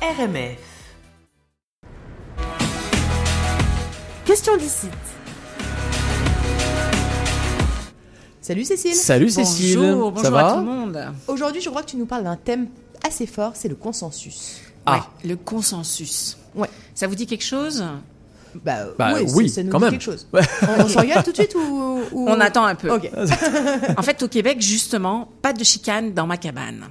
RMF. Question d'ici. Salut Cécile. Salut Cécile. Bonjour, bonjour Ça va à tout le monde. Aujourd'hui, je crois que tu nous parles d'un thème assez fort, c'est le consensus. Ah. Ouais, le consensus. Ouais. Ça vous dit quelque chose? Bah, Bah, ouais, oui, ça, ça nous quand dit même. quelque chose. On, on s'engage tout de suite ou, ou- On attend un peu. Ok. En fait, au Québec, justement, pas de chicane dans ma cabane.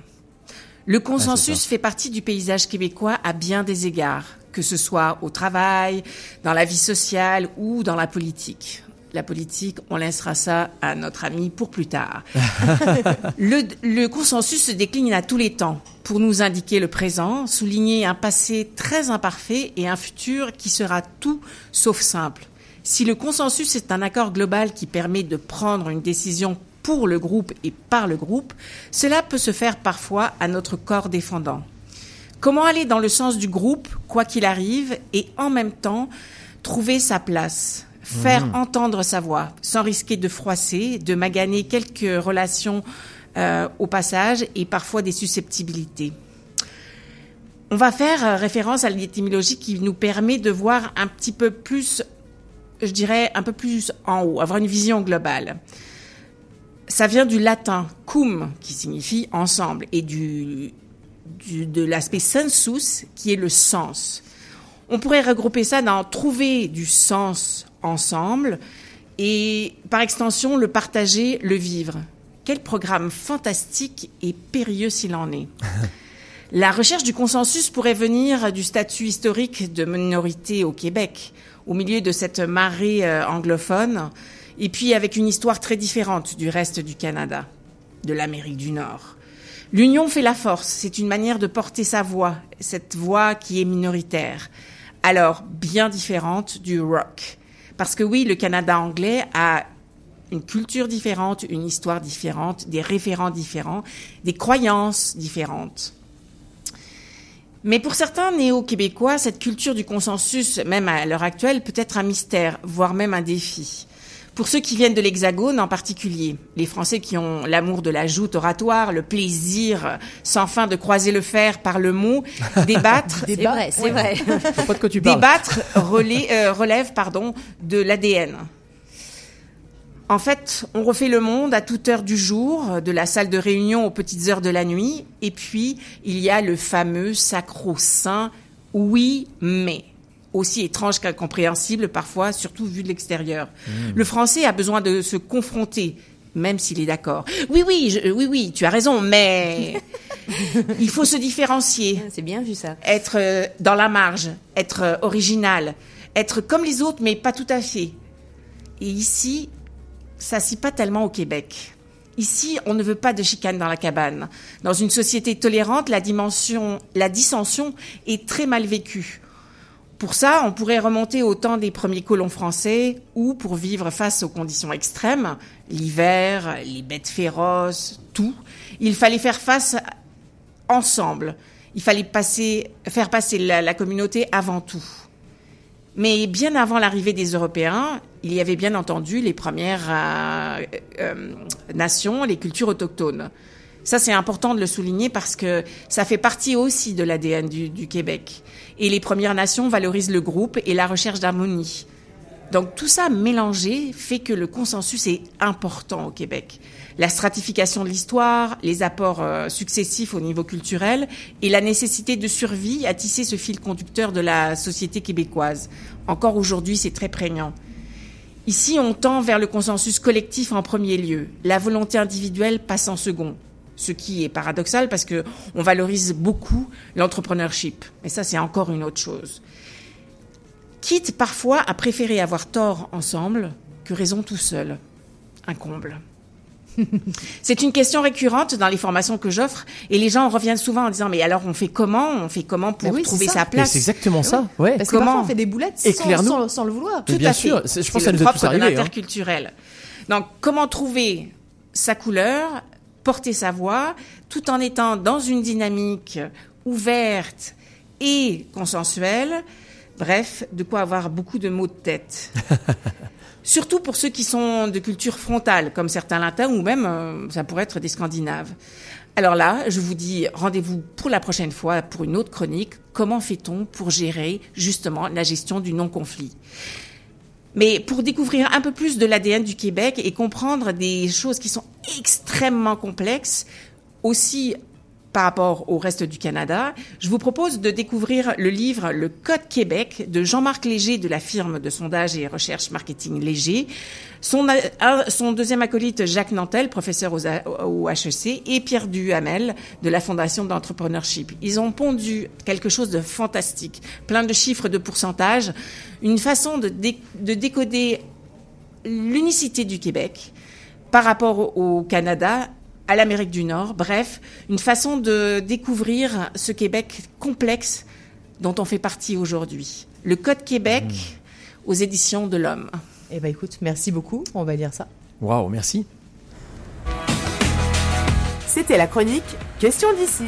Le consensus fait partie du paysage québécois à bien des égards, que ce soit au travail, dans la vie sociale ou dans la politique. La politique, on laissera ça à notre ami pour plus tard. le, le consensus se décline à tous les temps pour nous indiquer le présent, souligner un passé très imparfait et un futur qui sera tout sauf simple. Si le consensus est un accord global qui permet de prendre une décision pour le groupe et par le groupe, cela peut se faire parfois à notre corps défendant. Comment aller dans le sens du groupe, quoi qu'il arrive, et en même temps trouver sa place, faire entendre sa voix, sans risquer de froisser, de maganer quelques relations euh, au passage et parfois des susceptibilités. On va faire euh, référence à l'étymologie qui nous permet de voir un petit peu plus, je dirais, un peu plus en haut, avoir une vision globale. Ça vient du latin cum, qui signifie ensemble, et du, du- de l'aspect sensus, qui est le sens. On pourrait regrouper ça dans trouver du sens ensemble et, par extension, le partager, le vivre. Quel programme fantastique et périlleux s'il en est. La recherche du consensus pourrait venir du statut historique de minorité au Québec, au milieu de cette marée euh, anglophone, et puis avec une histoire très différente du reste du Canada, de l'Amérique du Nord. L'union fait la force, c'est une manière de porter sa voix, cette voix qui est minoritaire, alors bien différente du rock. Parce que oui, le Canada anglais a une culture différente, une histoire différente, des référents différents, des croyances différentes. Mais pour certains néo-québécois, cette culture du consensus, même à l'heure actuelle, peut être un mystère, voire même un défi. Pour ceux qui viennent de l'Hexagone en particulier, les Français qui ont l'amour de la joute oratoire, le plaisir sans fin de croiser le fer par le mot, débattre, C'est vrai, c'est vrai. Sais pas de quoi tu parles. débattre relais- euh, relève pardon, de l'ADN. En fait, on refait le monde à toute heure du jour, de la salle de réunion aux petites heures de la nuit, et puis il y a le fameux sacro-saint oui, mais aussi étrange qu'incompréhensible parfois, surtout vu de l'extérieur. Le français a besoin de se confronter, même s'il est d'accord. Oui, oui, je- oui, oui, tu as raison, mais il faut se différencier C'est bien vu ça. être euh, dans la marge, être euh, original, être comme les autres, mais pas tout à fait. Et ici, ça s'y pas tellement au Québec. Ici, on ne veut pas de chicane dans la cabane. Dans une société tolérante, la dimension, la dissension est très mal vécue. Pour ça, on pourrait remonter au temps des premiers colons français ou pour vivre face aux conditions extrêmes, l'hiver, les bêtes féroces, tout, il fallait faire face ensemble. Il fallait passer, faire passer la, la communauté avant tout. Mais bien avant l'arrivée des Européens, il y avait bien entendu les premières euh, euh, nations, les cultures autochtones. Ça, c'est important de le souligner parce que ça fait partie aussi de l'ADN du, Québec. Et les Premières Nations valorisent le groupe et la recherche d'harmonie. Donc tout ça mélangé fait que le consensus est important au Québec. La stratification de l'histoire, les apports euh, successifs au niveau culturel et la nécessité de survie à tisser ce fil conducteur de la société québécoise. Encore aujourd'hui, c'est très prégnant. Ici, on tend vers le consensus collectif en premier lieu. La volonté individuelle passe en second. Ce qui est paradoxal parce que on valorise beaucoup l'entrepreneurship. Mais ça, c'est encore une autre chose quitte parfois à préférer avoir tort ensemble que raison tout seul. Un comble. C'est une question récurrente dans les formations que j'offre et les gens reviennent souvent en disant mais alors on fait comment? On fait comment pour oui, trouver sa place? C'est exactement ça. Ouais. Parce que Comment parfois on fait des boulettes sans, sans- sans le vouloir. Tout bien à sûr, fait. c'est- je pense que ça le nous est tous propre de arrivé, hein. l'interculturel. Donc, comment trouver sa couleur, porter sa voix, tout en étant dans une dynamique ouverte et consensuelle. Bref, de quoi avoir beaucoup de mots de tête. Surtout pour ceux qui sont de culture frontale, comme certains latins ou même, euh, ça pourrait être des Scandinaves. Alors là, je vous dis rendez-vous pour la prochaine fois pour une autre chronique. Comment fait-on pour gérer justement la gestion du non-conflit? Mais pour découvrir un peu plus de l'ADN du Québec et comprendre des choses qui sont extrêmement complexes, aussi par rapport au reste du Canada, je vous propose de découvrir le livre Le Code Québec de Jean-Marc Léger de la firme de sondage et recherche marketing Léger, son, son deuxième acolyte Jacques Nantel, professeur au HEC, et Pierre Duhamel de la Fondation d'entrepreneurship. Ils ont pondu quelque chose de fantastique, plein de chiffres, de pourcentages, une façon de décoder l'unicité du Québec par rapport au Canada à l'Amérique du Nord. Bref, une façon de découvrir ce Québec complexe dont on fait partie aujourd'hui. Le Code Québec mmh. aux éditions de l'Homme. Eh bien, écoute, merci beaucoup. On va lire ça. Waouh, merci. C'était la chronique Question d'ici.